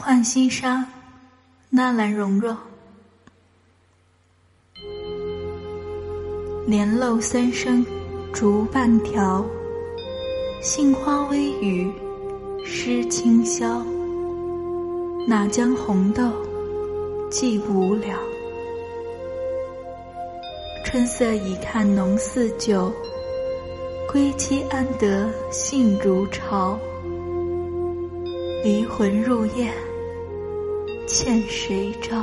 浣溪沙，纳兰容若。莲漏三生竹半条，杏花微雨湿清宵。哪将红豆寄无聊？春色已看浓似酒，归期安得杏如潮？离魂入夜，欠谁招？